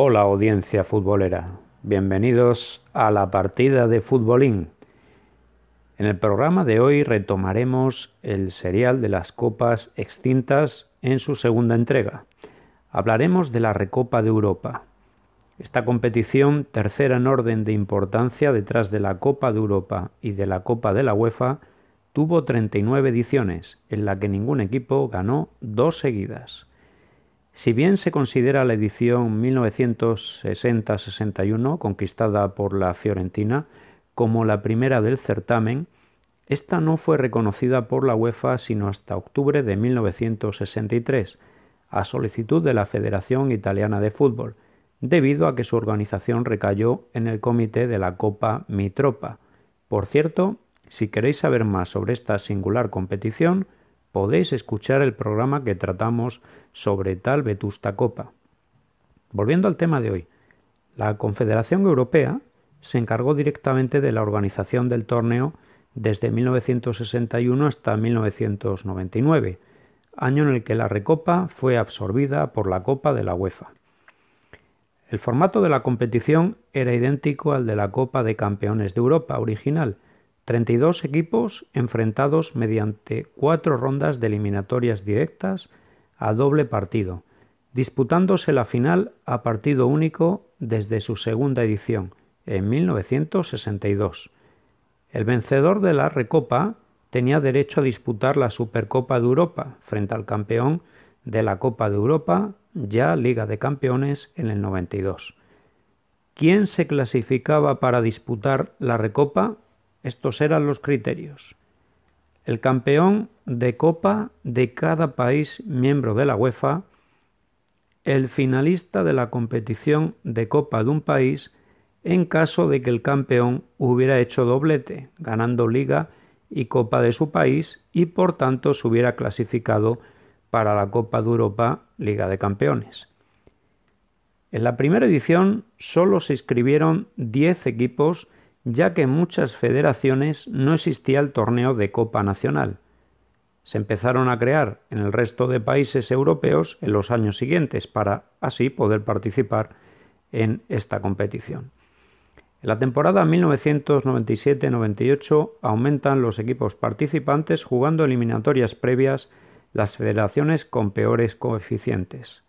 Hola audiencia futbolera, bienvenidos a la partida de Futbolín. En el programa de hoy retomaremos el serial de las copas extintas en su segunda entrega. Hablaremos de la Recopa de Europa. Esta competición, tercera en orden de importancia detrás de la Copa de Europa y de la Copa de la UEFA, tuvo 39 ediciones, en la que ningún equipo ganó dos seguidas. Si bien se considera la edición 1960-61, conquistada por la Fiorentina, como la primera del certamen, esta no fue reconocida por la UEFA sino hasta octubre de 1963, a solicitud de la Federación Italiana de Fútbol, debido a que su organización recayó en el comité de la Copa Mitropa. Por cierto, si queréis saber más sobre esta singular competición, podéis escuchar el programa que tratamos sobre tal vetusta copa. Volviendo al tema de hoy, la Confederación Europea se encargó directamente de la organización del torneo desde 1961 hasta 1999, año en el que la Recopa fue absorbida por la Copa de la UEFA. El formato de la competición era idéntico al de la Copa de Campeones de Europa original, 32 equipos enfrentados mediante cuatro rondas de eliminatorias directas a doble partido, disputándose la final a partido único desde su segunda edición, en 1962. El vencedor de la Recopa tenía derecho a disputar la Supercopa de Europa frente al campeón de la Copa de Europa, ya Liga de Campeones, en el 92. ¿Quién se clasificaba para disputar la Recopa? Estos eran los criterios. El campeón de copa de cada país miembro de la UEFA, el finalista de la competición de copa de un país en caso de que el campeón hubiera hecho doblete, ganando liga y copa de su país y por tanto se hubiera clasificado para la Copa de Europa Liga de Campeones. En la primera edición solo se inscribieron 10 equipos ya que en muchas federaciones no existía el torneo de Copa Nacional. Se empezaron a crear en el resto de países europeos en los años siguientes para así poder participar en esta competición. En la temporada 1997-98 aumentan los equipos participantes jugando eliminatorias previas las federaciones con peores coeficientes.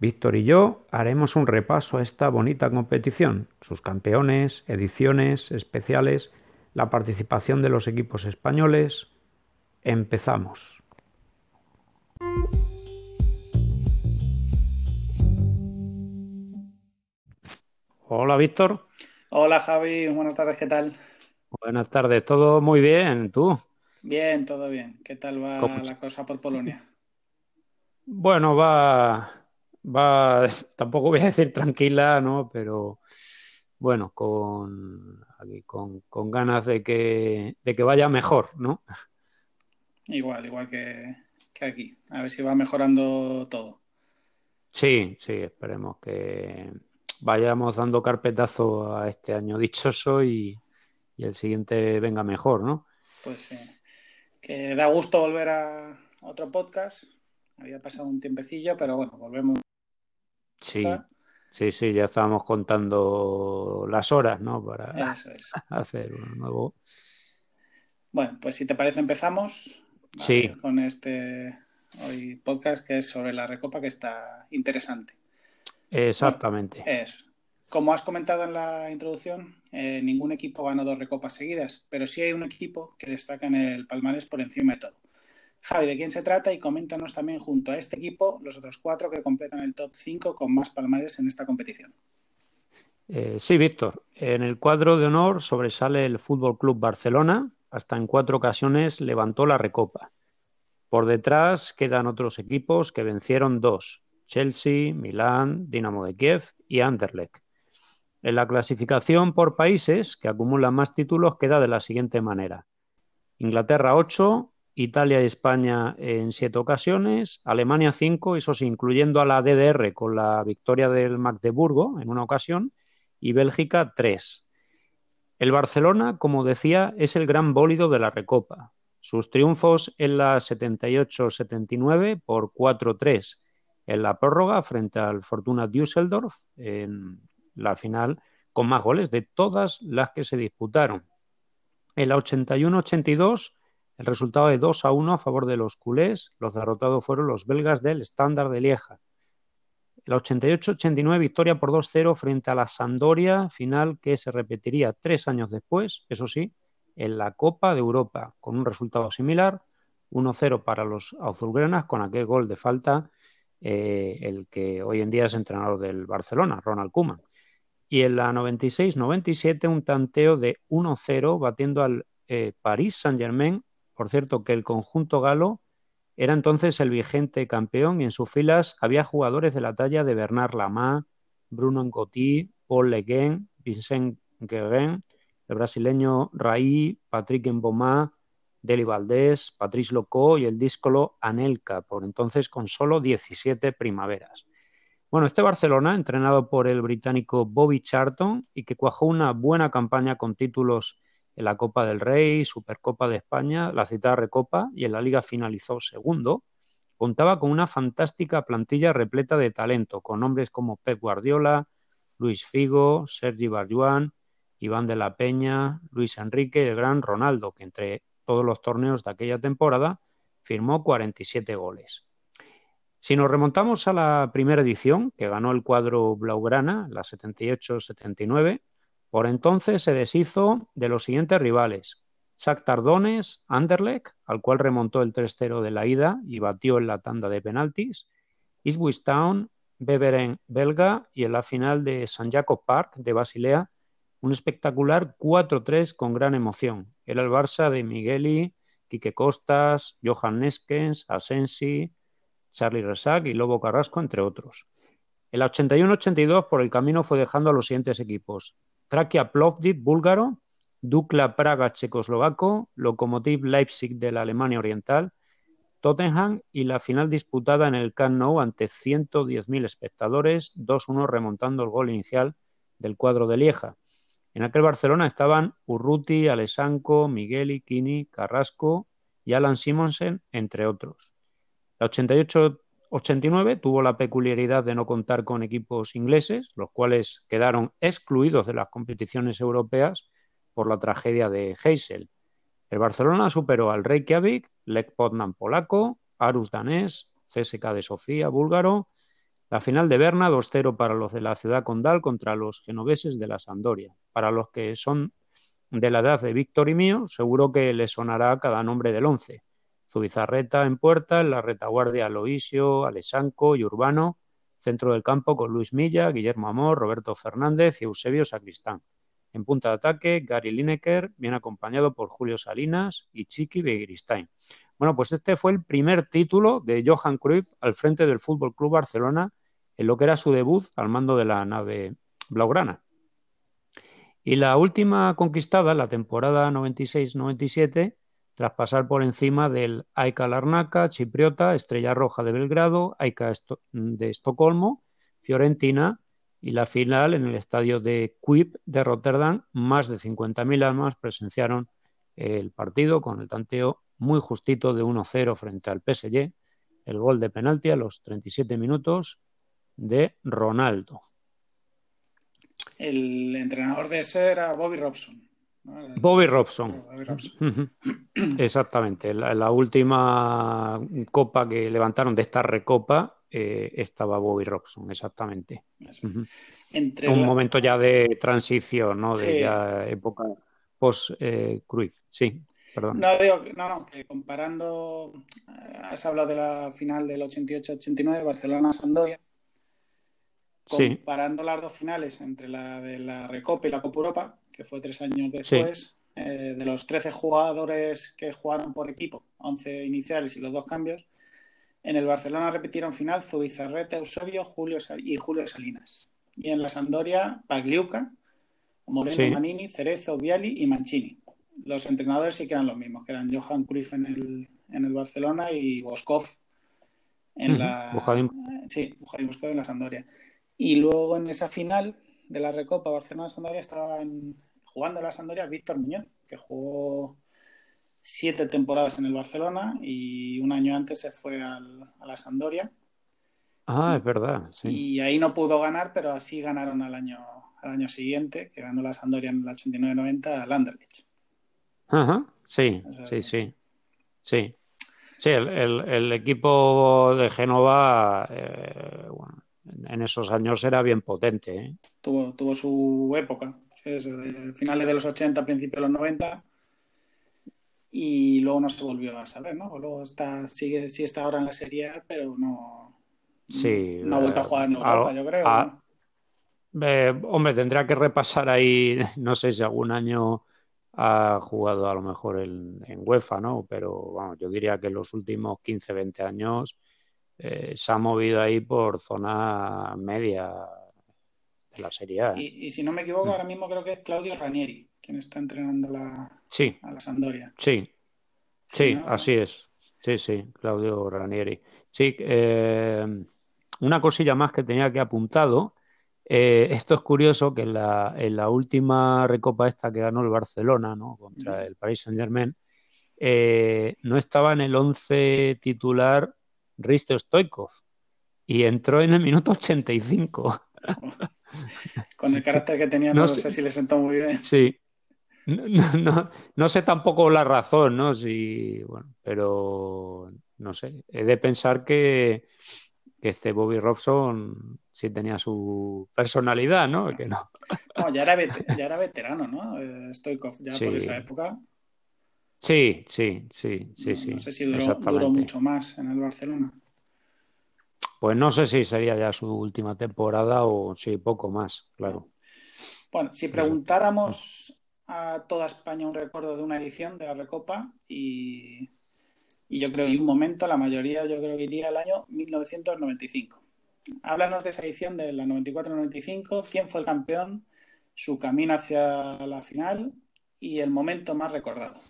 Víctor y yo haremos un repaso a esta bonita competición, sus campeones, ediciones especiales, la participación de los equipos españoles. Empezamos. Hola Víctor. Hola Javi, buenas tardes, ¿qué tal? Buenas tardes, todo muy bien, ¿tú? Bien, todo bien. ¿Qué tal va la cosa por Polonia? Bueno, va, va, tampoco voy a decir tranquila, ¿no? Pero bueno, con, con, ganas de que, de que vaya mejor, ¿no? Igual, igual que, aquí. A ver si va mejorando todo. Sí, sí, esperemos que vayamos dando carpetazo a este año dichoso y, y el siguiente venga mejor, ¿no? Pues sí. Que da gusto volver a otro podcast. Había pasado un tiempecillo, pero bueno, volvemos Sí, sí, sí, ya estábamos contando las horas, ¿no? Para hacer uno nuevo. Bueno, pues si te parece empezamos sí. con este hoy podcast que es sobre la recopa que está interesante. Exactamente. es. Como has comentado en la introducción, eh, ningún equipo ganó dos recopas seguidas, pero sí hay un equipo que destaca en el palmarés por encima de todo. Javi, ¿de quién se trata? Y coméntanos también junto a este equipo los otros cuatro que completan el top 5 con más palmares en esta competición. Eh, sí, Víctor. En el cuadro de honor sobresale el Fútbol Club Barcelona. Hasta en cuatro ocasiones levantó la recopa. Por detrás quedan otros equipos que vencieron dos: Chelsea, Milán, Dinamo de Kiev y Anderlecht. En la clasificación por países que acumulan más títulos queda de la siguiente manera: Inglaterra 8, Italia y España en siete ocasiones, Alemania cinco, eso sí, incluyendo a la DDR con la victoria del Magdeburgo en una ocasión, y Bélgica tres. El Barcelona, como decía, es el gran bólido de la Recopa. Sus triunfos en la 78-79 por 4-3, en la prórroga frente al Fortuna Düsseldorf en la final con más goles de todas las que se disputaron. En la 81-82 el resultado de 2 a 1 a favor de los culés, los derrotados fueron los belgas del Standard de Lieja. La 88-89 victoria por 2-0 frente a la Sandoria, final que se repetiría tres años después, eso sí, en la Copa de Europa, con un resultado similar, 1-0 para los azulgranas, con aquel gol de falta, eh, el que hoy en día es entrenador del Barcelona, Ronald Koeman. Y en la 96-97 un tanteo de 1-0 batiendo al eh, Paris Saint-Germain por cierto, que el conjunto galo era entonces el vigente campeón y en sus filas había jugadores de la talla de Bernard Lama, Bruno Ngotti, Paul Le Vincent Guerin, el brasileño Raí, Patrick Mboma, Deli Valdés, Patrice Locó y el díscolo Anelka, por entonces con solo 17 primaveras. Bueno, este Barcelona, entrenado por el británico Bobby Charlton y que cuajó una buena campaña con títulos en la Copa del Rey, Supercopa de España, la citada Recopa y en la Liga finalizó segundo, contaba con una fantástica plantilla repleta de talento, con nombres como Pep Guardiola, Luis Figo, Sergi Barjuan, Iván de la Peña, Luis Enrique y el gran Ronaldo, que entre todos los torneos de aquella temporada firmó 47 goles. Si nos remontamos a la primera edición, que ganó el cuadro Blaugrana, la 78-79, por entonces se deshizo de los siguientes rivales. Shakhtar Tardones, Anderlecht, al cual remontó el 3-0 de la ida y batió en la tanda de penaltis, Ipswich Town, Beveren belga y en la final de San Jacob Park de Basilea, un espectacular 4-3 con gran emoción. Era el Barça de Migueli, Quique Costas, Johan Neskens, Asensi, Charlie Resac y Lobo Carrasco, entre otros. El 81-82 por el camino fue dejando a los siguientes equipos. Trakia Plovdiv búlgaro, Dukla Praga checoslovaco, Lokomotiv Leipzig de la Alemania Oriental, Tottenham y la final disputada en el Camp Nou ante 110.000 espectadores, 2-1 remontando el gol inicial del cuadro de Lieja. En aquel Barcelona estaban Urruti, Alessanco, Migueli, Kini, Carrasco y Alan Simonsen, entre otros. La 88 89 tuvo la peculiaridad de no contar con equipos ingleses, los cuales quedaron excluidos de las competiciones europeas por la tragedia de Heysel. El Barcelona superó al Reykjavik, Lech Poznan polaco, Arus danés, CSK de Sofía búlgaro, la final de Berna 2-0 para los de la ciudad condal contra los genoveses de la Sandoria. Para los que son de la edad de Víctor y mío, seguro que les sonará cada nombre del once. Zubizarreta en puerta, en la retaguardia Aloisio, Alesanco y Urbano, centro del campo con Luis Milla, Guillermo Amor, Roberto Fernández y Eusebio Sacristán. En punta de ataque, Gary Lineker, bien acompañado por Julio Salinas y Chiqui Begiristain. Bueno, pues este fue el primer título de Johan Cruyff al frente del Fútbol Club Barcelona en lo que era su debut al mando de la nave blaugrana. Y la última conquistada, la temporada 96-97, tras pasar por encima del Aika Larnaca, Chipriota, Estrella Roja de Belgrado, Aika de Estocolmo, Fiorentina y la final en el estadio de Kuip de Rotterdam. Más de 50.000 almas presenciaron el partido con el tanteo muy justito de 1-0 frente al PSG, el gol de penalti a los 37 minutos de Ronaldo. El entrenador de ese era Bobby Robson. Bobby Robson. Exactamente. La, última copa que levantaron de esta recopa eh, estaba Bobby Robson, exactamente. Un momento ya de transición, ¿no? De ya época post-Cruyff. sí, perdón. No, digo, no, no, que comparando, eh, has hablado de la final del 88-89, Barcelona-Sandoria. Comparando las dos finales entre la de la Recopa y la Copa Europa, que fue tres años después, eh, de los 13 jugadores que jugaron por equipo, 11 iniciales y los dos cambios, en el Barcelona repitieron final Zubizarreta, Eusebio Julio y Julio Salinas. Y en la Sandoria, Pagliuca, Moreno Manini, Cerezo, Viali y Mancini. Los entrenadores sí que eran los mismos, que eran Johan Cruyff en el, en el Barcelona y Boskov en la... Sí, en la Sandoria. Y luego en esa final de la Recopa Barcelona-Sandoria estaban jugando en la Sandoria Víctor Muñoz, que jugó siete temporadas en el Barcelona y un año antes se fue a la Sandoria. Ah, es verdad. Y ahí no pudo ganar, pero así ganaron al año, al año siguiente, que ganó la Sandoria en el 89-90 al Anderlecht. Ajá, sí, sí, sí. Sí, sí el, equipo de Génova eh, en esos años era bien potente. ¿eh? Tuvo, tuvo su época, finales de los 80, principios de los 90 y luego no se volvió a saber, ¿no? Luego está, sigue, sí está ahora en la Serie A, pero no, sí, no ha vuelto a jugar en Europa, yo creo. Eh, hombre, tendría que repasar ahí, no sé si algún año ha jugado a lo mejor en, UEFA, ¿no? Pero vamos, yo diría que en los últimos 15, 20 años eh, se ha movido ahí por zona media de la Serie A. ¿eh? Y, si no me equivoco, mm. ahora mismo creo que es Claudio Ranieri quien está entrenando la, sí. a la Sandoria. Sí, sí, así es. Sí, sí, Claudio Ranieri. Sí, eh, una cosilla más que tenía que apuntado. Eh, esto es curioso que en la, en la, última recopa esta que ganó el Barcelona ¿no? contra el Paris Saint Germain, eh, no estaba en el 11 titular Risto Stoikov y entró en el minuto 85. Con el carácter que tenía, no, sé, si le sentó muy bien. Sí. No, no, sé tampoco la razón, ¿no? Si, bueno, pero no sé. He de pensar que, que este Bobby Robson sí tenía su personalidad, ¿no? Que no. ya, era ya era veterano, ¿no? Eh, Stoikov, ya por esa época. Sí, sí, sí, sí, sí. No sé si duró, mucho más en el Barcelona. Pues no sé si sería ya su última temporada o sí, poco más, claro. Bueno, si preguntáramos a toda España un recuerdo de una edición de la Recopa y y yo creo que en un momento la mayoría yo creo que iría al año 1995. Háblanos de esa edición de la 94-95, quién fue el campeón, su camino hacia la final y el momento más recordado.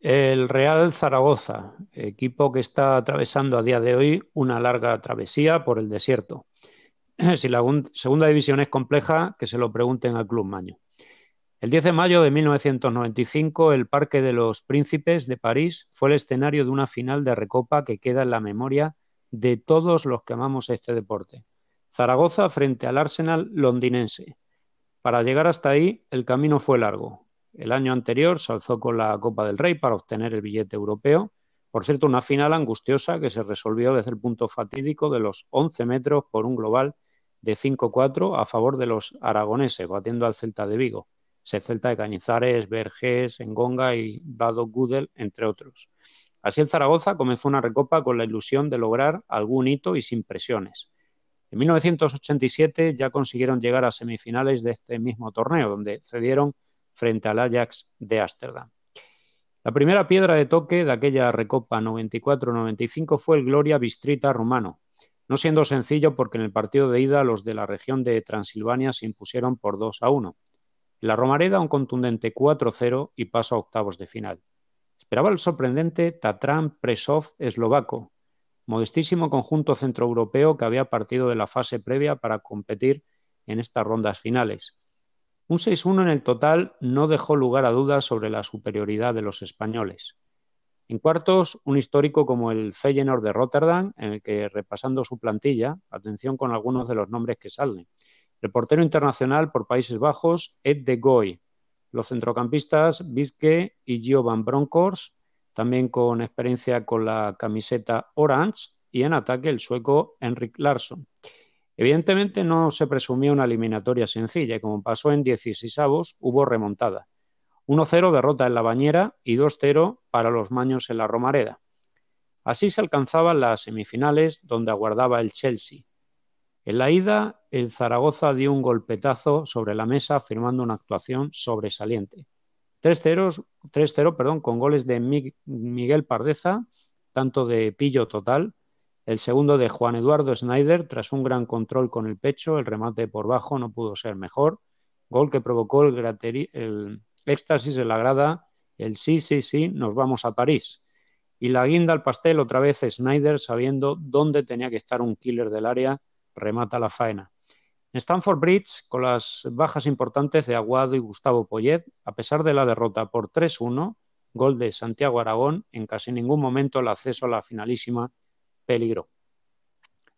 El Real Zaragoza, equipo que está atravesando a día de hoy una larga travesía por el desierto. Si la segunda división es compleja, que se lo pregunten al Club Maño. El 10 de mayo de 1995, el Parque de los Príncipes de París fue el escenario de una final de Recopa que queda en la memoria de todos los que amamos este deporte. Zaragoza frente al Arsenal londinense. Para llegar hasta ahí, el camino fue largo. El año anterior se alzó con la Copa del Rey para obtener el billete europeo. Por cierto, una final angustiosa que se resolvió desde el punto fatídico de los 11 metros por un global de 5-4 a favor de los aragoneses, batiendo al Celta de Vigo. Celta de Cañizares, Vergés, Engonga y Bado Gudel, entre otros. Así el Zaragoza comenzó una recopa con la ilusión de lograr algún hito y sin presiones. En 1987 ya consiguieron llegar a semifinales de este mismo torneo, donde cedieron frente al Ajax de Ámsterdam. La primera piedra de toque de aquella recopa 94-95 fue el Gloria Bistrita rumano, no siendo sencillo porque en el partido de ida los de la región de Transilvania se impusieron por 2 a 1 la Romareda un contundente 4-0 y paso a octavos de final. Esperaba el sorprendente Tatran Presov eslovaco, modestísimo conjunto centroeuropeo que había partido de la fase previa para competir en estas rondas finales. Un 6-1 en el total no dejó lugar a dudas sobre la superioridad de los españoles. En cuartos, un histórico como el Feyenoord de Rotterdam, en el que, repasando su plantilla, atención con algunos de los nombres que salen, Reportero internacional por Países Bajos, Ed de Goy. Los centrocampistas, Vizque y Gio Van Bronckhorst, también con experiencia con la camiseta Orange, y en ataque el sueco Henrik Larsson. Evidentemente no se presumía una eliminatoria sencilla y como pasó en 16 avos, hubo remontada. 1-0 derrota en la bañera y 2-0 para los maños en la Romareda. Así se alcanzaban las semifinales donde aguardaba el Chelsea, en la ida, el Zaragoza dio un golpetazo sobre la mesa firmando una actuación sobresaliente. 3-0 perdón, con goles de Miguel Pardeza, tanto de pillo total, el segundo de Juan Eduardo Snyder, tras un gran control con el pecho, el remate por bajo no pudo ser mejor, gol que provocó el, el éxtasis en la grada, el sí, sí, sí, nos vamos a París. Y la guinda al pastel otra vez Snyder sabiendo dónde tenía que estar un killer del área remata la faena. En Stanford Bridge, con las bajas importantes de Aguado y Gustavo Poyet, a pesar de la derrota por 3-1, gol de Santiago Aragón, en casi ningún momento el acceso a la finalísima peligró.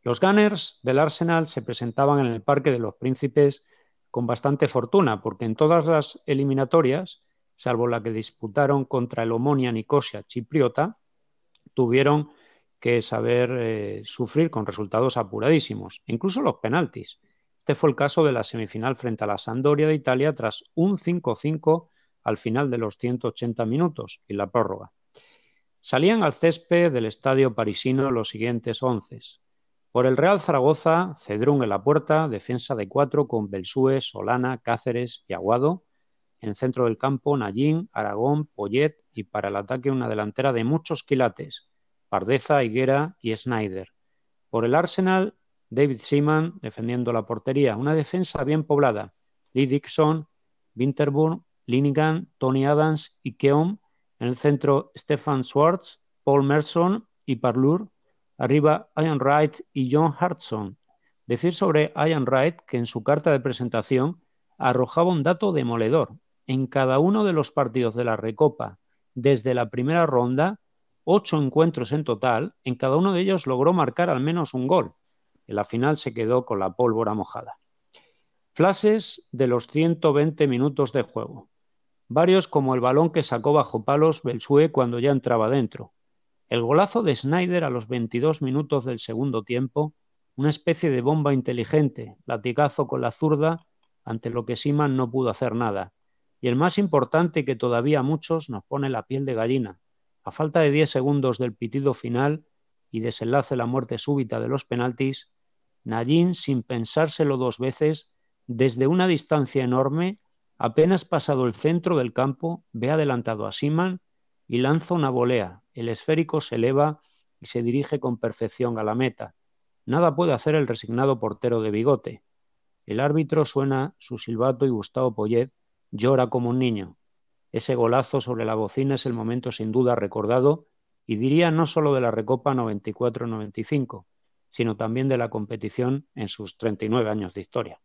Los Gunners del Arsenal se presentaban en el Parque de los Príncipes con bastante fortuna, porque en todas las eliminatorias, salvo la que disputaron contra el Omonia Nicosia chipriota, tuvieron que saber eh, sufrir con resultados apuradísimos, incluso los penaltis. Este fue el caso de la semifinal frente a la Sandoria de Italia tras un 5-5 al final de los 180 minutos y la prórroga. Salían al césped del estadio parisino los siguientes once. Por el Real Zaragoza, Cedrún en la puerta, defensa de cuatro con Belsúe, Solana, Cáceres y Aguado. En centro del campo, Nallín, Aragón, Poyet y para el ataque una delantera de muchos quilates, Pardeza, Higuera y Snyder. Por el Arsenal, David Seaman defendiendo la portería. Una defensa bien poblada. Lee Dixon, Winterburn, Linigan, Tony Adams y Keom. En el centro, Stefan Schwartz, Paul Merson y Parlour. Arriba, Ian Wright y John Hartson. Decir sobre Ian Wright que en su carta de presentación arrojaba un dato demoledor. En cada uno de los partidos de la Recopa, desde la primera ronda, ocho encuentros en total, en cada uno de ellos logró marcar al menos un gol. En la final se quedó con la pólvora mojada. Flashes de los 120 minutos de juego. Varios como el balón que sacó bajo palos Belsue cuando ya entraba dentro. El golazo de Snyder a los 22 minutos del segundo tiempo, una especie de bomba inteligente, latigazo con la zurda, ante lo que Siman no pudo hacer nada. Y el más importante que todavía muchos nos pone la piel de gallina, a falta de 10 segundos del pitido final y desenlace la muerte súbita de los penaltis, Nallín, sin pensárselo dos veces, desde una distancia enorme, apenas pasado el centro del campo, ve adelantado a Siman y lanza una volea. El esférico se eleva y se dirige con perfección a la meta. Nada puede hacer el resignado portero de bigote. El árbitro suena su silbato y Gustavo Poyet llora como un niño. Ese golazo sobre la bocina es el momento sin duda recordado y diría no solo de la Recopa 94-95, sino también de la competición en sus 39 años de historia.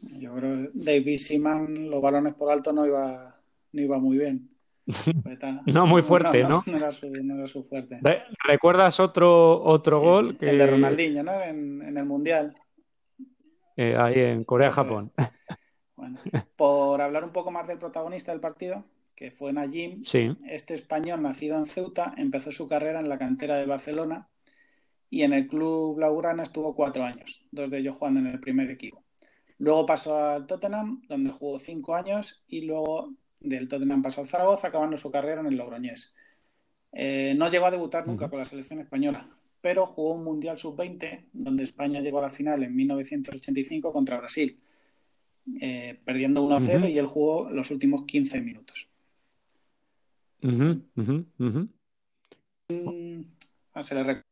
Yo creo que David Seaman, los balones por alto no iba, no iba muy bien. no muy fuerte, ¿no? No, era, su, fuerte. ¿Recuerdas otro, otro gol? Que... El de Ronaldinho, ¿no? En, el Mundial. Eh, ahí en Corea-Japón. Bueno, por hablar un poco más del protagonista del partido, que fue Najim, este español nacido en Ceuta empezó su carrera en la cantera de Barcelona y en el club Blaugrana estuvo cuatro años, dos de ellos jugando en el primer equipo. Luego pasó al Tottenham, donde jugó cinco años, y luego del Tottenham pasó al Zaragoza, acabando su carrera en el Logroñés. Eh, no llegó a debutar nunca con la selección española, pero jugó un Mundial Sub-20, donde España llegó a la final en 1985 contra Brasil eh, perdiendo 1-0 y él jugó los últimos 15 minutos. Mm, ah, se le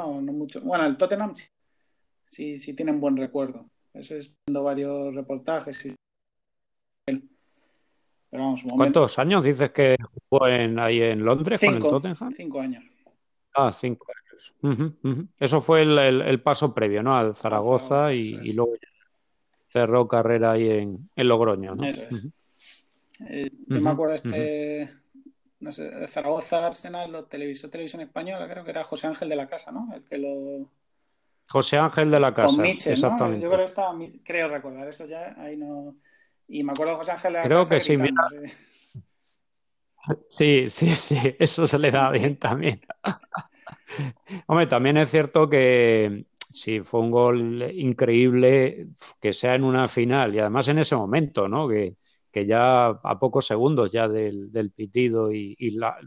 no, no, mucho. Bueno, el Tottenham sí, sí, tienen buen recuerdo. Eso es viendo varios reportajes. Y... Pero vamos, ¿Cuántos años dices que jugó en, ahí en Londres con el Tottenham? Cinco años. Ah, cinco años. Eso fue el, el, paso previo, ¿no? Al Zaragoza, y, y, luego cerró carrera ahí en, en Logroño, ¿no? Eso es. Eh, yo me acuerdo este, no sé, Zaragoza Arsenal lo televisó Televisión Española, creo que era José Ángel de la Casa, ¿no? El que lo... José Ángel de la Casa, Con exactamente. Yo creo que estaba, creo recordar eso ya, ahí no... Y me acuerdo de José Ángel de la creo Casa que sí, mira... Sí, sí, sí, eso se le da bien también. Hombre, también es cierto que Sí, fue un gol increíble que sea en una final y además en ese momento, ¿no? Que, que ya a pocos segundos ya del, del pitido y, y la,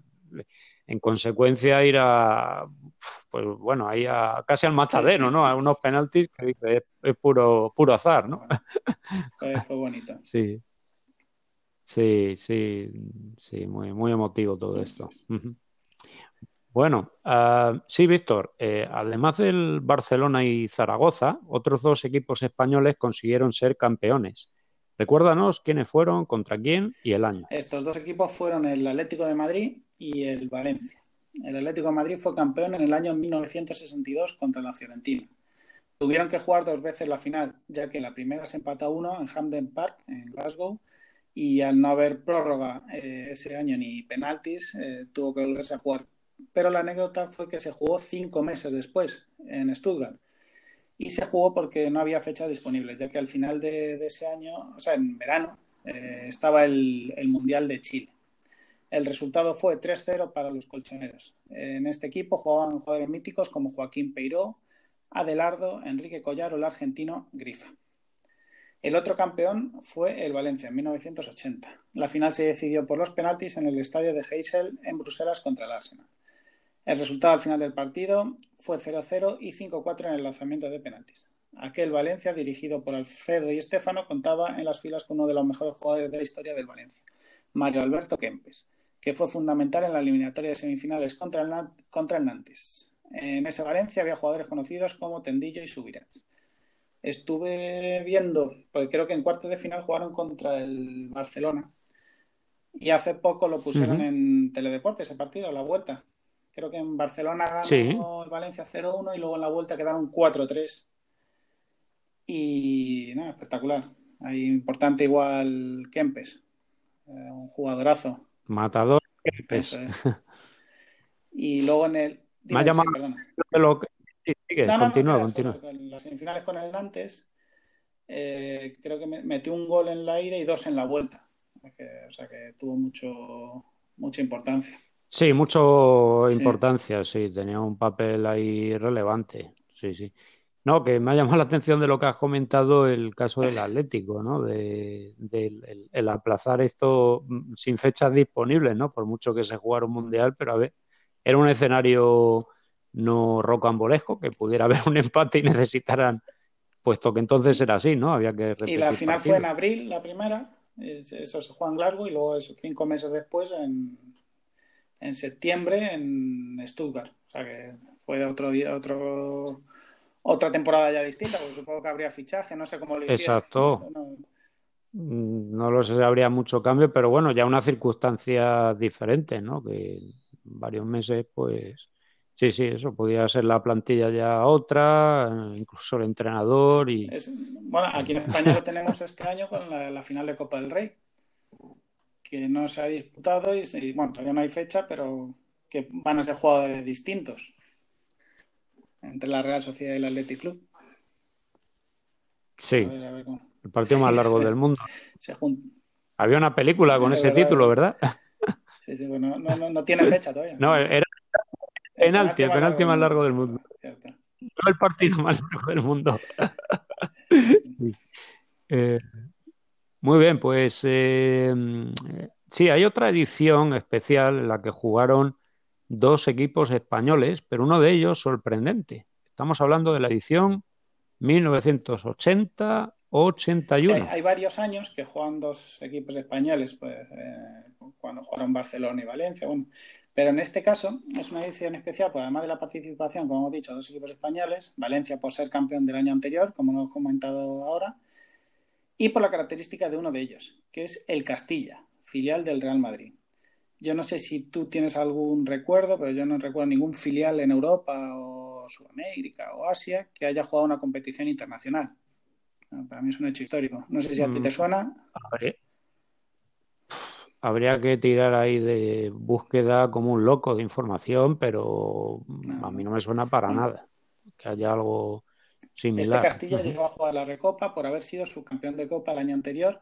en consecuencia ir a, pues bueno, ahí a, casi al matadero, ¿no? A unos penaltis que es, es puro, puro azar, ¿no? Fue, fue bonito. Sí. Sí, sí, sí, muy, muy emotivo todo esto. Bueno, uh, sí, Víctor, eh, además del Barcelona y Zaragoza, otros dos equipos españoles consiguieron ser campeones. Recuérdanos quiénes fueron, contra quién y el año. Estos dos equipos fueron el Atlético de Madrid y el Valencia. El Atlético de Madrid fue campeón en el año 1962 contra la Fiorentina. Tuvieron que jugar dos veces la final, ya que la primera se empató a uno en Hampden Park, en Glasgow, y al no haber prórroga eh, ese año ni penaltis, eh, tuvo que volverse a jugar pero la anécdota fue que se jugó cinco meses después en Stuttgart. Y se jugó porque no había fecha disponible, ya que al final de, ese año, o sea, en verano, eh, estaba el, Mundial de Chile. El resultado fue 3-0 para los colchoneros. En este equipo jugaban jugadores míticos como Joaquín Peiró, Adelardo, Enrique Collar o el argentino Grifa. El otro campeón fue el Valencia en 1980. La final se decidió por los penaltis en el estadio de Heysel en Bruselas contra el Arsenal. El resultado al final del partido fue 0-0 y 5-4 en el lanzamiento de penaltis. Aquel Valencia, dirigido por Alfredo y Estefano, contaba en las filas con uno de los mejores jugadores de la historia del Valencia, Mario Alberto Kempes, que fue fundamental en la eliminatoria de semifinales contra el, contra el Nantes. En ese Valencia había jugadores conocidos como Tendillo y Subirats estuve viendo, porque creo que en cuartos de final jugaron contra el Barcelona. Y hace poco lo pusieron en Teledeporte ese partido, la vuelta. Creo que en Barcelona ganó el Valencia 0-1 y luego en la vuelta quedaron 4-3. Y nada, espectacular. Ahí importante igual Kempes, eh, un jugadorazo. Matador Kempes. Y luego en el. Me ha llamado lo que, Sí, sigue, continúa, continúa. En las semifinales con el Nantes, eh, creo que metió un gol en la ida y dos en la vuelta. o sea que tuvo mucho, mucha importancia. Sí, mucho importancia, sí, tenía un papel ahí relevante. Sí, sí. No, que me ha llamado la atención de lo que has comentado el caso del Atlético, ¿no? De, el, aplazar esto mm, sin fechas disponibles, ¿no? Por mucho que se jugara un mundial, pero a ver, era un escenario no rocambolesco, que pudiera haber un empate y necesitaran, puesto que entonces era así, ¿no? Había que Y la final fue en abril, la primera, eso se jugó en Glasgow y luego eso, cinco meses después en, en septiembre en Stuttgart. O sea que fue otro día, otro otra temporada ya distinta, porque supongo que habría fichaje, no sé cómo lo hicieron. Exacto. Mm, no, lo sé si habría mucho cambio, pero bueno, ya una circunstancia diferente, ¿no? Que varios meses, pues, Sí, sí, eso podría ser la plantilla ya otra, incluso el entrenador y. bueno, aquí en España lo tenemos este año con la, final de Copa del Rey, que no se ha disputado y, bueno, todavía no hay fecha, pero que van a ser jugadores distintos entre la Real Sociedad y el Athletic Club. Sí, el partido más largo del mundo. Había una película con ese título, ¿verdad? Sí, sí, bueno, no, no, no tiene fecha todavía. No, era penalti, el penalti más largo del mundo. No el partido más largo del mundo. Eh, muy bien, pues eh, sí, hay otra edición especial en la que jugaron dos equipos españoles, pero uno de ellos sorprendente. Estamos hablando de la edición 1980-81. hay, varios años que juegan dos equipos españoles, pues eh, cuando jugaron Barcelona y Valencia. Bueno, pero en este caso es una edición especial, pues además de la participación, como hemos dicho, dos equipos españoles, Valencia por ser campeón del año anterior, como hemos comentado ahora, y por la característica de uno de ellos, que es el Castilla, filial del Real Madrid. Yo no sé si tú tienes algún recuerdo, pero yo no recuerdo ningún filial en Europa o Sudamérica o Asia que haya jugado una competición internacional. Para mí es un hecho histórico. No sé si a ti te mm. suena habría que tirar ahí de búsqueda como un loco de información, pero a mí no me suena para nada que haya algo similar. Este Castilla llegó a jugar la Recopa por haber sido subcampeón de Copa el año anterior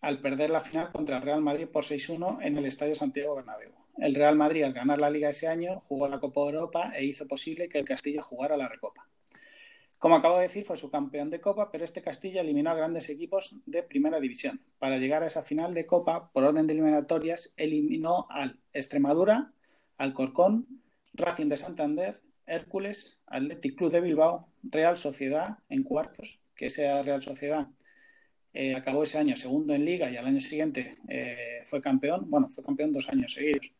al perder la final contra el Real Madrid por 6-1 en el Estadio Santiago Bernabéu. El Real Madrid, al ganar la Liga ese año, jugó la Copa de Europa e hizo posible que el Castilla jugara la Recopa. Como acabo de decir, fue su campeón de Copa, pero este Castilla eliminó a grandes equipos de primera división. Para llegar a esa final de Copa, por orden de eliminatorias, eliminó al Extremadura, al Corcón, Racing de Santander, Hércules, Athletic Club de Bilbao, Real Sociedad en cuartos, que esa Real Sociedad eh, acabó ese año segundo en Liga y al año siguiente eh, fue campeón. Bueno, fue campeón dos años seguidos.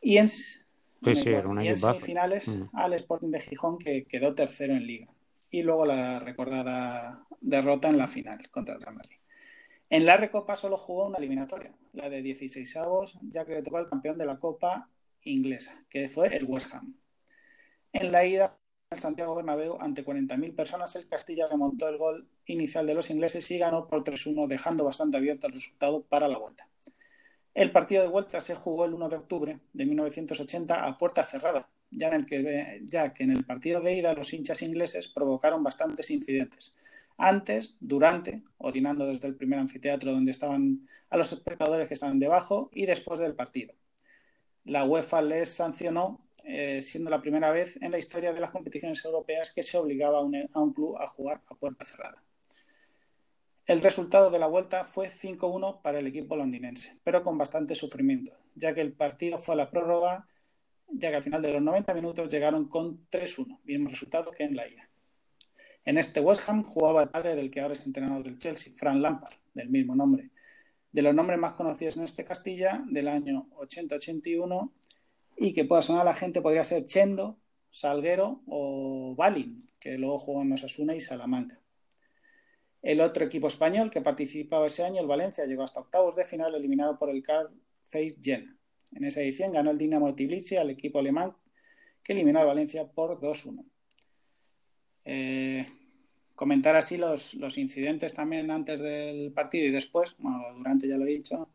Y en, semifinales al Sporting de Gijón, que quedó tercero en Liga y luego la recordada derrota en la final contra el Real Madrid. En la Recopa solo jugó una eliminatoria, la de 16 avos, ya que le tocó al campeón de la Copa inglesa, que fue el West Ham. En la ida al Santiago Bernabéu ante 40.000 personas, el Castilla remontó el gol inicial de los ingleses y ganó por 3-1, dejando bastante abierto el resultado para la vuelta. El partido de vuelta se jugó el 1 de octubre de 1980 a puerta cerrada, ya, en el que, ya que en el partido de ida los hinchas ingleses provocaron bastantes incidentes. Antes, durante, orinando desde el primer anfiteatro donde estaban a los espectadores que estaban debajo y después del partido. La UEFA les sancionó, eh, siendo la primera vez en la historia de las competiciones europeas que se obligaba a un, a un club a jugar a puerta cerrada. El resultado de la vuelta fue 5-1 para el equipo londinense, pero con bastante sufrimiento, ya que el partido fue a la prórroga, ya que al final de los 90 minutos llegaron con 3-1, mismo resultado que en la ida. En este West Ham jugaba el padre del que ahora es entrenador del Chelsea, Frank Lampard, del mismo nombre. De los nombres más conocidos en este Castilla, del año 80-81, y que pueda sonar a la gente, podría ser Chendo, Salguero o Balin, que luego jugó en Osasuna y Salamanca. El otro equipo español que participaba ese año, el Valencia, llegó hasta octavos de final eliminado por el Carl Zeiss Jena. En esa edición ganó el Dinamo Tbilisi al equipo alemán que eliminó al Valencia por 2-1. Eh, comentar así los, los, incidentes también antes del partido y después, bueno, durante ya lo he dicho.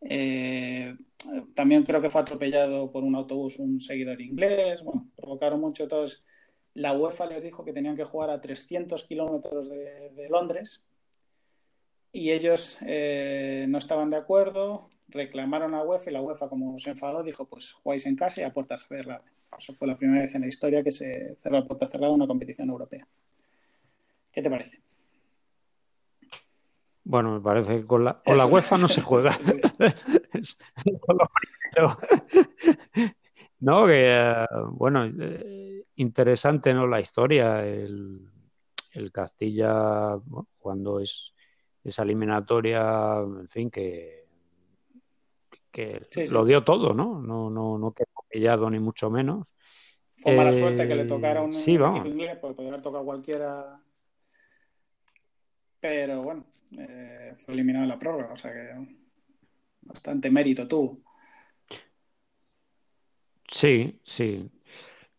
Eh, también creo que fue atropellado por un autobús un seguidor inglés. Bueno, provocaron mucho todos la UEFA les dijo que tenían que jugar a 300 kilómetros de, Londres y ellos eh, no estaban de acuerdo, reclamaron a UEFA y la UEFA, como se enfadó, dijo: Pues jugáis en casa y a puerta cerrada. Eso fue la primera vez en la historia que se cerró a puerta cerrada una competición europea. ¿Qué te parece? Bueno, me parece que con la, con la UEFA no se juega. No, que eh, bueno, eh, interesante no la historia. El, Castilla, cuando es esa eliminatoria, en fin, que, que lo dio todo, ¿no? No, no, no quedó pillado ni mucho menos. Fue mala suerte que le tocara un, sí, equipo inglés, porque podría haber tocado cualquiera. Pero bueno, eh, fue eliminado en la prórroga, o sea que bastante mérito tuvo. Sí, sí.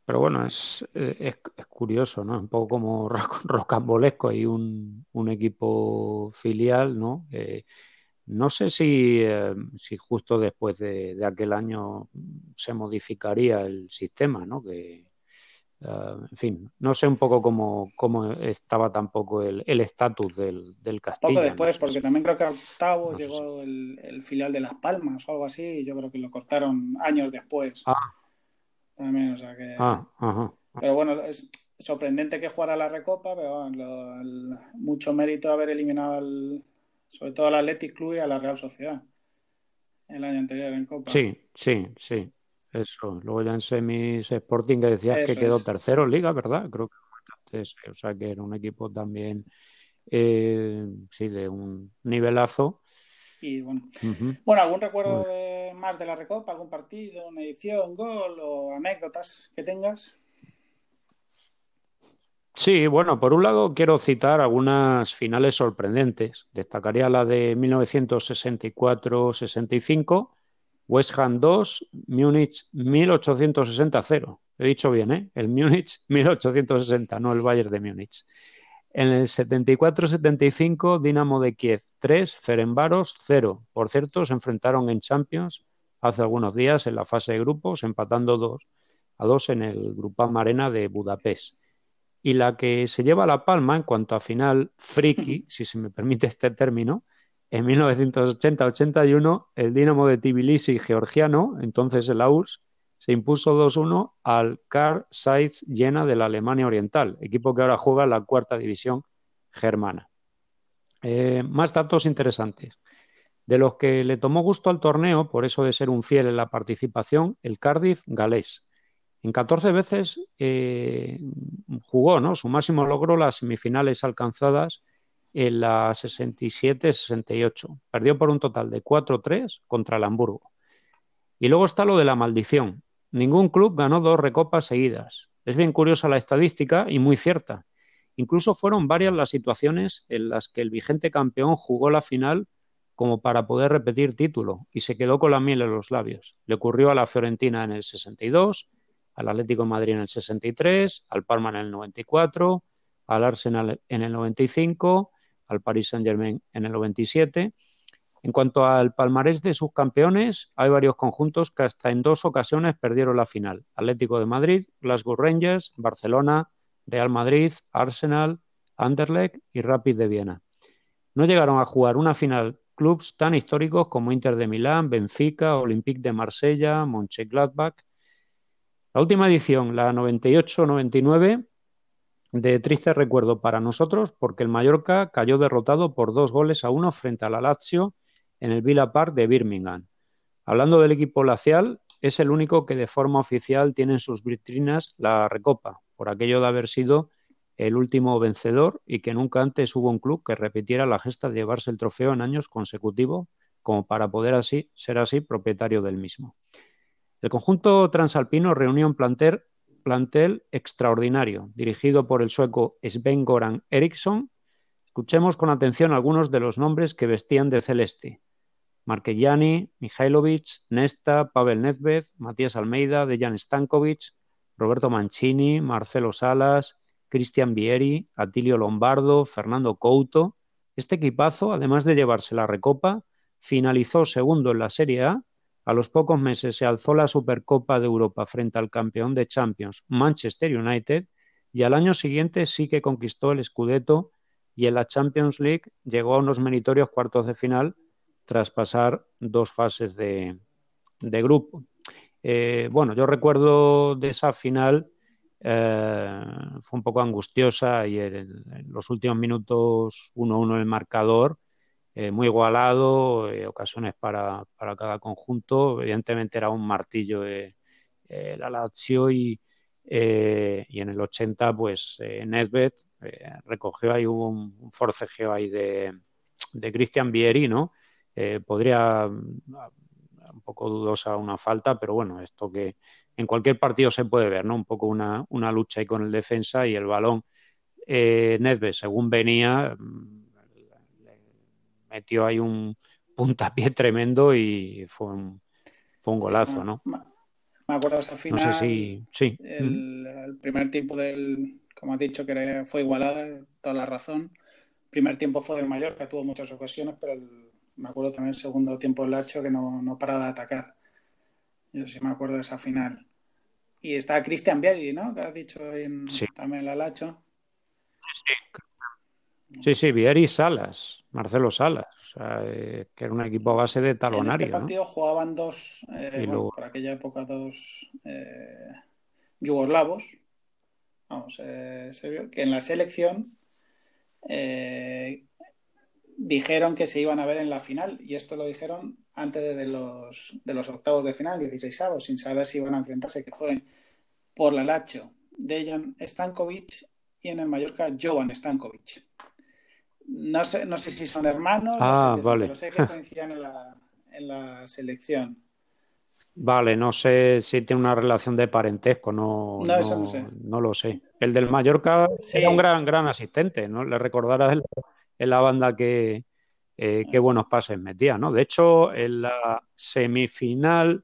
Pero bueno, es, es, curioso, ¿no? Un poco como rocambolesco. Hay un, un equipo filial, ¿no? no sé si, eh, si justo después de, aquel año se modificaría el sistema, ¿no? Que, eh, en fin, no sé un poco cómo, cómo estaba tampoco el estatus del, del Castilla. Poco después, porque también creo que a octavo llegó el, el, filial de Las Palmas o algo así, y yo creo que lo cortaron años después. Ah, también, o sea que. Ah, pero bueno, es sorprendente que jugara la Recopa, pero mucho mérito haber eliminado sobre todo al Athletic Club y a la Real Sociedad el año anterior en Copa. Sí, sí, sí. Eso. Luego ya en semis Sporting que decías que quedó tercero en Liga, ¿verdad? Creo que o sea que era un equipo también eh, sí, de un nivelazo. Y bueno, bueno ¿algún recuerdo más de la Recopa? ¿Algún partido, una edición, gol o anécdotas que tengas? Sí, bueno, por un lado quiero citar algunas finales sorprendentes. Destacaría la de 1964-65, West Ham 2, Múnich 1860-0. He dicho bien, ¿eh? El Múnich 1860, no el Bayern de Múnich. En el 74-75, Dinamo de Kiev 3, Ferenbaros 0. Por cierto, se enfrentaron en Champions hace algunos días en la fase de grupos, empatando 2 a 2 en el Grupam Arena de Budapest. Y la que se lleva la palma en cuanto a final friki, si se me permite este término, en 1980-81, el Dinamo de Tbilisi georgiano, entonces el AURS, se impuso 2-1 al Carl Zeiss Jena de la Alemania Oriental, equipo que ahora juega en la cuarta división germana. Eh, más datos interesantes. De los que le tomó gusto al torneo, por eso de ser un fiel en la participación, el Cardiff galés. En 14 veces eh, jugó, ¿no? Su máximo logró las semifinales alcanzadas en la 67-68. Perdió por un total de 4-3 contra el Hamburgo. Y luego está lo de la maldición. Ningún club ganó dos recopas seguidas. Es bien curiosa la estadística y muy cierta. Incluso fueron varias las situaciones en las que el vigente campeón jugó la final como para poder repetir título y se quedó con la miel en los labios. Le ocurrió a la Fiorentina en el 62, al Atlético de Madrid en el 63, al Parma en el 94, al Arsenal en el 95, al Paris Saint-Germain en el 97. En cuanto al palmarés de sus campeones, hay varios conjuntos que hasta en dos ocasiones perdieron la final. Atlético de Madrid, Glasgow Rangers, Barcelona, Real Madrid, Arsenal, Anderlecht y Rapid de Viena. No llegaron a jugar una final clubes tan históricos como Inter de Milán, Benfica, Olympique de Marsella, Mönchengladbach. La última edición, la 98-99, de triste recuerdo para nosotros porque el Mallorca cayó derrotado por dos goles a uno frente a la Lazio en el Villa Park de Birmingham. Hablando del equipo lacial, es el único que de forma oficial tiene en sus vitrinas la Recopa, por aquello de haber sido el último vencedor y que nunca antes hubo un club que repitiera la gesta de llevarse el trofeo en años consecutivos como para poder así ser así propietario del mismo. El conjunto transalpino reunió un plantel, plantel extraordinario, dirigido por el sueco Sven Goran Eriksson. Escuchemos con atención algunos de los nombres que vestían de celeste. Marquellani, Mihailovic, Nesta, Pavel Nedved, Matías Almeida, Dejan Stankovic, Roberto Mancini, Marcelo Salas, Cristian Vieri, Atilio Lombardo, Fernando Couto. Este equipazo, además de llevarse la recopa, finalizó segundo en la Serie A. A los pocos meses se alzó la Supercopa de Europa frente al campeón de Champions, Manchester United, y al año siguiente sí que conquistó el Scudetto y en la Champions League llegó a unos meritorios cuartos de final tras pasar dos fases de, grupo. Eh, bueno, yo recuerdo de esa final, eh, fue un poco angustiosa y en, los últimos minutos 1-1 el marcador, eh, muy igualado, ocasiones para, cada conjunto. Evidentemente era un martillo la Lazio y, y en el 80 pues Nesbet recogió ahí un, forcejeo ahí de, de Cristian Vieri, ¿no? Eh, podría mm, un poco dudosa una falta, pero bueno, esto que en cualquier partido se puede ver, ¿no? Un poco una, lucha ahí con el defensa y el balón. Eh, según venía, mm, metió ahí un puntapié tremendo y fue un, fue un golazo, ¿no? Me acuerdo esa final. No sé si. Sí. El, primer tiempo del. Como has dicho, que fue igualada, toda la razón. El primer tiempo fue del Mallorca, tuvo muchas ocasiones, pero el, me acuerdo también el segundo tiempo del Lacho que no, no paraba de atacar. Yo sí me acuerdo de esa final. Y está Cristian Vieri, ¿no? Que has dicho en, también la Lacho. Sí, sí. Sí, Vieri Salas, Marcelo Salas, o sea, eh, que era un equipo a base de talonario. En este partido jugaban dos, eh, por aquella época, dos eh, yugoslavos, vamos, eh, que en la selección dijeron que se iban a ver en la final y esto lo dijeron antes de, los, de los octavos de final, 16 avos, sin saber si iban a enfrentarse, que fue por la Lacho, Dejan Stankovic y en el Mallorca Jovan Stankovic. No sé, no sé si son hermanos, ah, vale. pero sé que coincidían en la, en la selección. Vale, no sé si tiene una relación de parentesco, no, no, lo sé. El del Mallorca era un gran, gran asistente, ¿no? Le recordará el, en la banda que eh, qué buenos pases metía, ¿no? De hecho, en la semifinal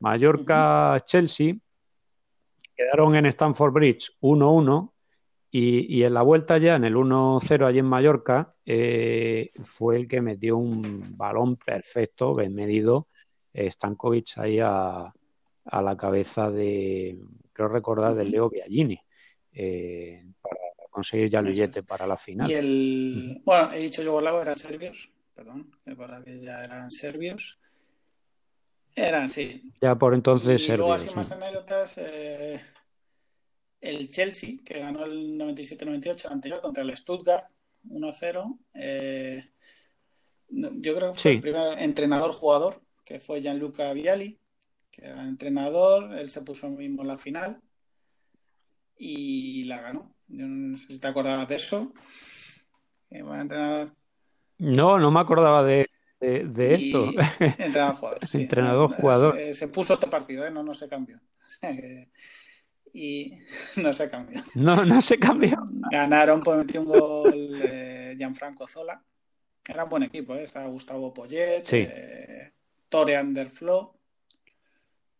Mallorca-Chelsea quedaron en Stamford Bridge 1-1 y, en la vuelta ya, en el 1-0 allí en Mallorca, eh, fue el que metió un balón perfecto, bien medido, eh, Stankovic ahí a, la cabeza de, creo recordar, de Leo Biagini, para conseguir ya el billete para la final. Y el, bueno, he dicho Yugoslavo, eran serbios, perdón, para que ya eran serbios. Eran, sí. Ya por entonces y Luego, así más anécdotas, eh, el Chelsea, que ganó el 97-98, anterior contra el Stuttgart, 1-0. Eh, yo creo que fue el primer entrenador-jugador, que fue Gianluca Viali, que era entrenador, él se puso mismo en la final y la ganó. Yo no sé si te acordabas de eso. entrenador. No, no me acordaba de, esto. Entrenador jugador. entrenador jugador. Se, puso este partido, ¿eh? no, no se cambió. y no se cambió. No, no se cambió. Ganaron, pues metió un gol eh, Gianfranco Zola. Era un buen equipo, ¿eh? Estaba Gustavo Poyet, sí. eh, Tore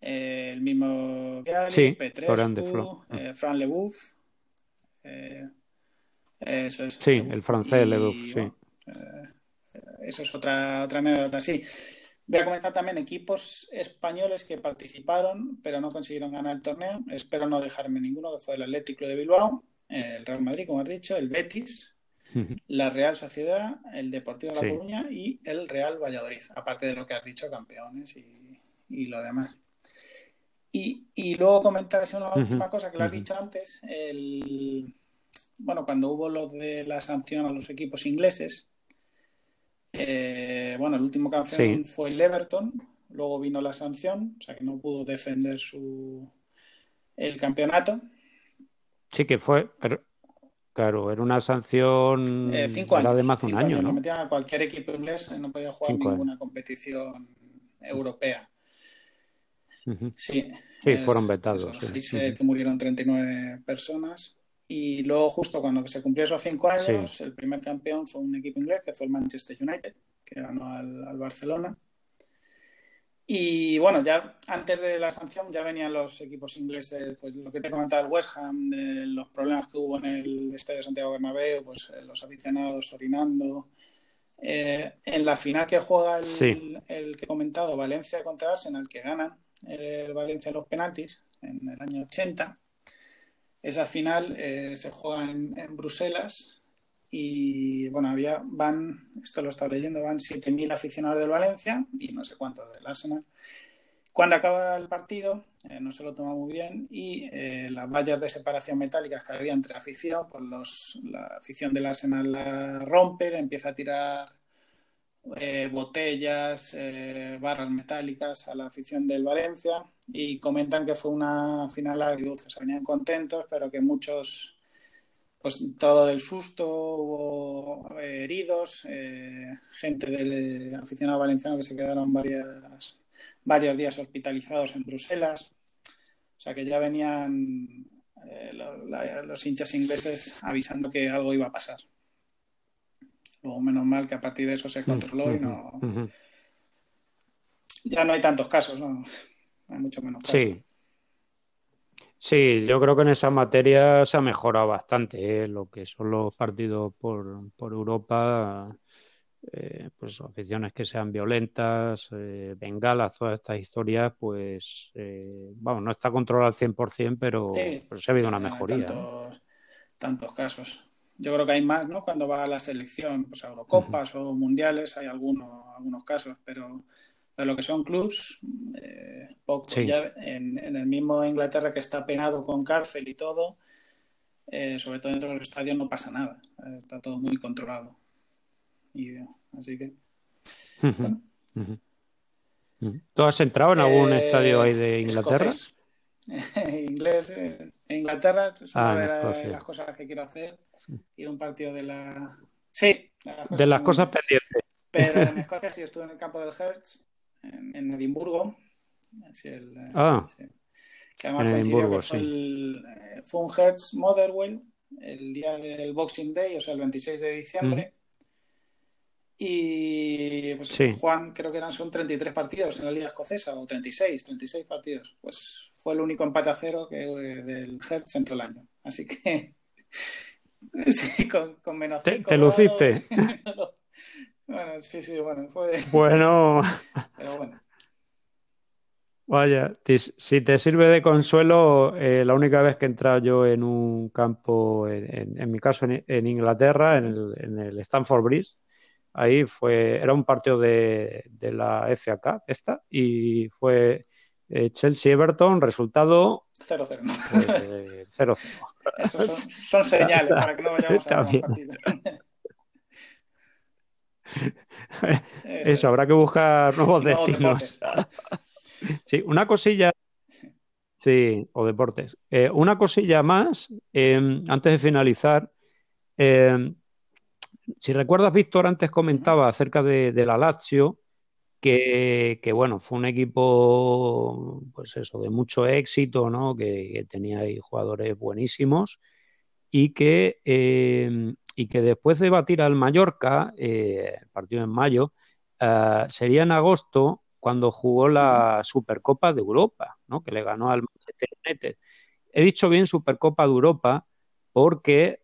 eh, el mismo Viali, sí, Petrescu, Fran Lebouf. Eso es. Sí, el francés Ledoux, sí. Eh, eso es otra, otra anécdota, sí. Voy a comentar también equipos españoles que participaron, pero no consiguieron ganar el torneo. Espero no dejarme ninguno, que fue el Atlético de Bilbao, el Real Madrid, como has dicho, el Betis, la Real Sociedad, el Deportivo de La Coruña y el Real Valladolid, aparte de lo que has dicho, campeones y, lo demás. Y, luego comentar así una última cosa que lo has dicho antes. El, bueno, cuando hubo lo de la sanción a los equipos ingleses, eh, bueno, el último campeón fue el Everton, luego vino la sanción, o sea que no pudo defender su el campeonato. Sí, que fue, pero, claro, era una sanción eh, cinco años, de más de un año, ¿no? metían a cualquier equipo inglés, no podía jugar ninguna competición europea. Sí, sí fueron vetados. Sí. que murieron 39 personas. Y luego, justo cuando se cumplió esos cinco años, el primer campeón fue un equipo inglés, que fue el Manchester United, que ganó al, Barcelona. Y bueno, ya antes de la sanción ya venían los equipos ingleses, pues lo que te comentaba el West Ham, de los problemas que hubo en el Estadio Santiago Bernabéu, pues eh, los aficionados orinando. Eh, en la final que juega el, el, que he comentado, Valencia contra Arsenal, que ganan el Valencia los penaltis en el año 80, esa final eh, se juega en, Bruselas y bueno, había, van, esto lo estaba leyendo, van 7.000 aficionados del Valencia y no sé cuántos del Arsenal. Cuando acaba el partido, eh, no se lo toma muy bien y eh, las vallas de separación metálicas que había entre afición, pues los, la afición del Arsenal la rompe, empieza a tirar botellas, barras metálicas a la afición del Valencia y comentan que fue una final agridulce. Se venían contentos, pero que muchos, pues todo del susto, hubo eh, heridos, gente del aficionado valenciano que se quedaron varias, varios días hospitalizados en Bruselas. O sea que ya venían los hinchas ingleses avisando que algo iba a pasar. Luego, menos mal que a partir de eso se controló y no. Ya no hay tantos casos, ¿no? Hay mucho menos casos. Sí. Sí, yo creo que en esa materia se ha mejorado bastante ¿eh? lo que son los partidos por, por Europa, eh, pues aficiones que sean violentas, eh, bengalas, todas estas historias, pues, eh, vamos, no está controlado al 100%, pero, pero se ha habido una mejoría. tantos casos. Yo creo que hay más, ¿no? Cuando va a la selección, pues Eurocopas o Mundiales, hay algunos, algunos casos, pero de lo que son clubs, eh, poco. Ya en, el mismo Inglaterra que está penado con cárcel y todo, eh, sobre todo dentro de los estadios no pasa nada, eh, está todo muy controlado. Y, así que. ¿Tú has entrado en algún estadio ahí de Inglaterra? Inglés, Inglaterra es una ah, de las cosas que quiero hacer ir a un partido de la. Sí, de las cosas, pendientes. Pero en Escocia sí estuve en el campo del Hertz, en, Edimburgo. El, ah, que además coincidió que fue, el, eh, fue un Hertz Motherwell el día del Boxing Day, o sea, el 26 de diciembre. Y pues Juan, creo que eran son 33 partidos en la Liga Escocesa, o 36, 36 partidos. Pues fue el único empate a cero que, eh, del Hertz en todo el año. Así que Sí, con, menos ¿Te, ¿Te luciste? bueno, sí, sí, bueno, fue... Bueno... Pero bueno. Vaya, si te sirve de consuelo, eh, la única vez que he entrado yo en un campo, en, mi caso en, Inglaterra, en el, en el, Stanford Bridge, ahí fue, era un partido de, de la FA Cup, esta, y fue eh, Chelsea-Everton, resultado 0-0. 0-0. Pues, son, son, señales para que no vayamos a ver partido. Eso, habrá que buscar nuevos destinos. sí, una cosilla. Sí, o deportes. Eh, una cosilla más, eh, antes de finalizar. Eh, si recuerdas, Víctor, antes comentaba acerca de, de la Lazio que, bueno, fue un equipo, pues eso, de mucho éxito, ¿no? Que, tenía ahí jugadores buenísimos y que, eh, y que después de batir al Mallorca, eh, el partido en mayo, eh, sería en agosto cuando jugó la Supercopa de Europa, ¿no? Que le ganó al Manchester United. He dicho bien Supercopa de Europa porque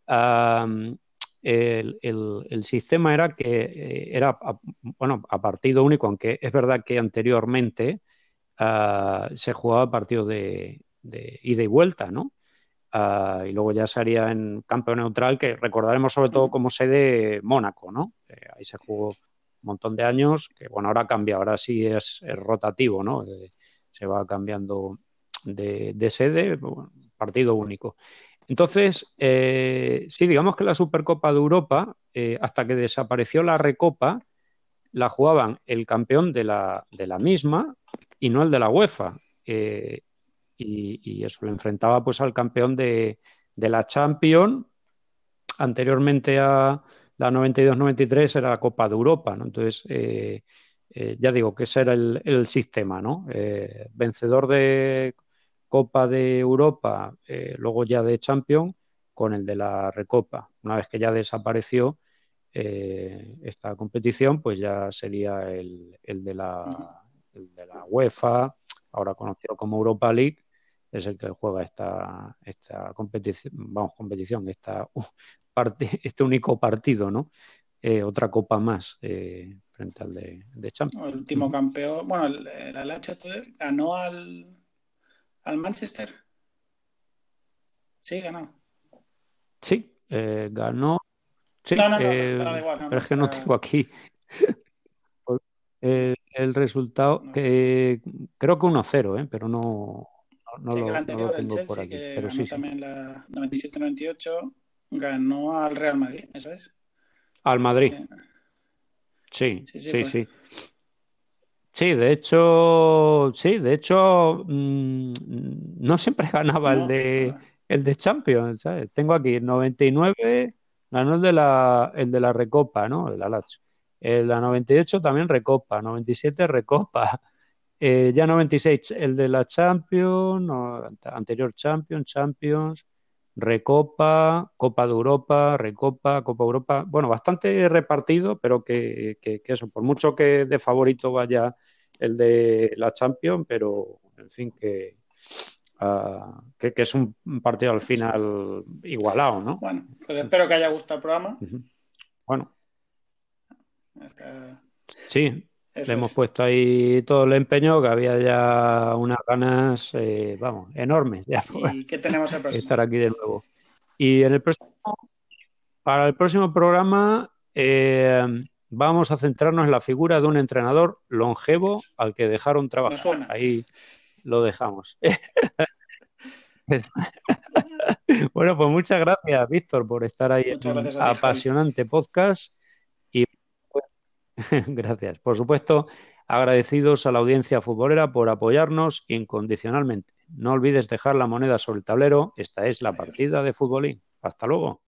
el, sistema era que eh, era, bueno, a partido único, aunque es verdad que anteriormente ah, se jugaba partido de, ida y vuelta, ¿no? Ah, y luego ya se haría en campo neutral, que recordaremos sobre todo como sede Mónaco, ¿no? ahí se jugó montón de años, que bueno, ahora cambia, ahora sí es, rotativo, ¿no? se va cambiando de, sede, partido único. Entonces, eh, sí, digamos que la Supercopa de Europa, eh, hasta que desapareció la Recopa, la jugaban el campeón de la, de la misma y no el de la UEFA. Eh, y, eso lo enfrentaba pues al campeón de, la Champions. Anteriormente a la 92-93 era la Copa de Europa, ¿no? Entonces, ya digo que ese era el, el sistema, ¿no? vencedor de Copa de Europa, eh, luego ya de Champions, con el de la Recopa. Una vez que ya desapareció eh, esta competición, pues ya sería el, de la, de la UEFA, ahora conocido como Europa League, es el que juega esta, esta competición, vamos, competición, esta, este único partido, ¿no? Eh, otra copa más frente al de, Champions. El último campeón, bueno, el, el ganó al al Manchester. Sí, ganó. Sí, eh, ganó. Sí, no, no, no, eh, pero es que no tengo aquí el, el resultado, que creo que 1-0, ¿eh? pero no, no, sí, lo, el anterior, no lo tengo el Chelsea, por aquí. Que pero ganó sí, también la 97-98, ganó al Real Madrid, ¿eso es? Al Madrid. Sí, sí, sí. sí, pues. sí. Sí, de hecho, sí, de hecho, mmm, no siempre ganaba el de el de Champions, ¿sabes? Tengo aquí el 99, ganó el de la el de la Recopa, ¿no? El Alacho. El la 98 también Recopa, 97 Recopa. Eh, ya 96 el de la Champions, no, anterior Champions, Champions, Recopa, Copa de Europa, Recopa, Copa Europa. Bueno, bastante repartido, pero que, eso, por mucho que de favorito vaya el de la Champions, pero en fin, que, uh, que, es un partido al final igualado, ¿no? Bueno, pues espero que haya gustado el programa. Bueno. Sí, le hemos puesto ahí todo el empeño, que había ya unas ganas, eh, vamos, enormes. Ya ¿Y qué tenemos el próximo? Estar aquí de nuevo. Y en el próximo, para el próximo programa eh, vamos a centrarnos en la figura de un entrenador longevo al que dejaron trabajar. Ahí lo dejamos. bueno, pues muchas gracias, Víctor, por estar ahí en un apasionante podcast. Gracias. Por supuesto, agradecidos a la audiencia futbolera por apoyarnos incondicionalmente. No olvides dejar la moneda sobre el tablero. Esta es la partida de futbolín. Hasta luego.